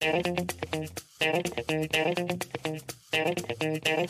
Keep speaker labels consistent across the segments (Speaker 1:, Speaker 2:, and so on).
Speaker 1: Thank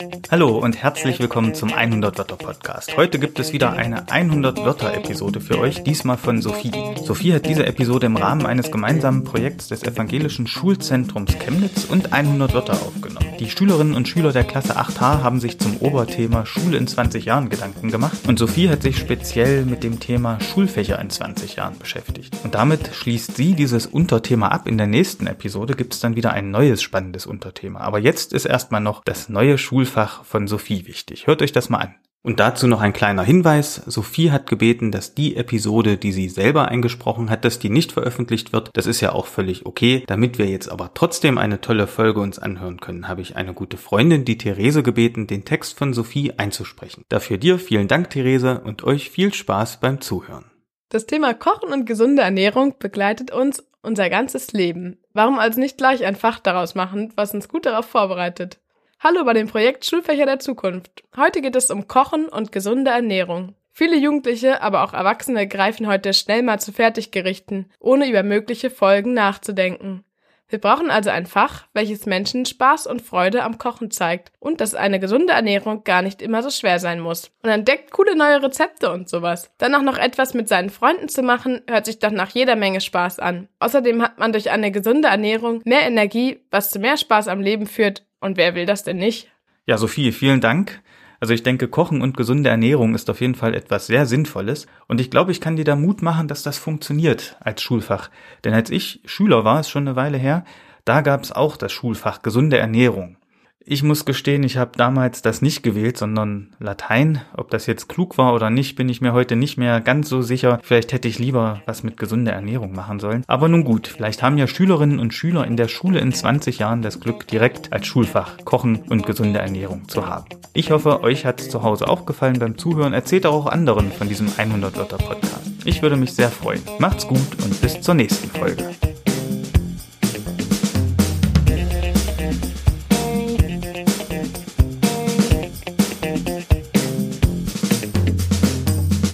Speaker 1: you. Hallo und herzlich willkommen zum 100 Wörter Podcast. Heute gibt es wieder eine 100 Wörter Episode für euch, diesmal von Sophie. Sophie hat diese Episode im Rahmen eines gemeinsamen Projekts des Evangelischen Schulzentrums Chemnitz und 100 Wörter aufgenommen. Die Schülerinnen und Schüler der Klasse 8H haben sich zum Oberthema Schule in 20 Jahren Gedanken gemacht und Sophie hat sich speziell mit dem Thema Schulfächer in 20 Jahren beschäftigt. Und damit schließt sie dieses Unterthema ab. In der nächsten Episode gibt es dann wieder ein neues spannendes Unterthema. Aber jetzt ist erstmal noch das neue Schulfach von Sophie wichtig. Hört euch das mal an. Und dazu noch ein kleiner Hinweis. Sophie hat gebeten, dass die Episode, die sie selber eingesprochen hat, dass die nicht veröffentlicht wird. Das ist ja auch völlig okay. Damit wir jetzt aber trotzdem eine tolle Folge uns anhören können, habe ich eine gute Freundin, die Therese, gebeten, den Text von Sophie einzusprechen. Dafür dir vielen Dank, Therese, und euch viel Spaß beim Zuhören.
Speaker 2: Das Thema Kochen und gesunde Ernährung begleitet uns unser ganzes Leben. Warum also nicht gleich ein Fach daraus machen, was uns gut darauf vorbereitet? Hallo bei dem Projekt Schulfächer der Zukunft. Heute geht es um Kochen und gesunde Ernährung. Viele Jugendliche, aber auch Erwachsene greifen heute schnell mal zu Fertiggerichten, ohne über mögliche Folgen nachzudenken. Wir brauchen also ein Fach, welches Menschen Spaß und Freude am Kochen zeigt und dass eine gesunde Ernährung gar nicht immer so schwer sein muss. Und entdeckt coole neue Rezepte und sowas. Dann auch noch etwas mit seinen Freunden zu machen, hört sich doch nach jeder Menge Spaß an. Außerdem hat man durch eine gesunde Ernährung mehr Energie, was zu mehr Spaß am Leben führt und wer will das denn nicht?
Speaker 1: Ja, Sophie, vielen Dank. Also ich denke, Kochen und gesunde Ernährung ist auf jeden Fall etwas sehr Sinnvolles. Und ich glaube, ich kann dir da Mut machen, dass das funktioniert als Schulfach. Denn als ich Schüler war, ist schon eine Weile her, da gab es auch das Schulfach gesunde Ernährung. Ich muss gestehen, ich habe damals das nicht gewählt, sondern Latein. Ob das jetzt klug war oder nicht, bin ich mir heute nicht mehr ganz so sicher. Vielleicht hätte ich lieber was mit gesunder Ernährung machen sollen. Aber nun gut, vielleicht haben ja Schülerinnen und Schüler in der Schule in 20 Jahren das Glück, direkt als Schulfach Kochen und gesunde Ernährung zu haben. Ich hoffe, euch hat es zu Hause auch gefallen beim Zuhören. Erzählt auch anderen von diesem 100 Wörter Podcast. Ich würde mich sehr freuen. Macht's gut und bis zur nächsten Folge.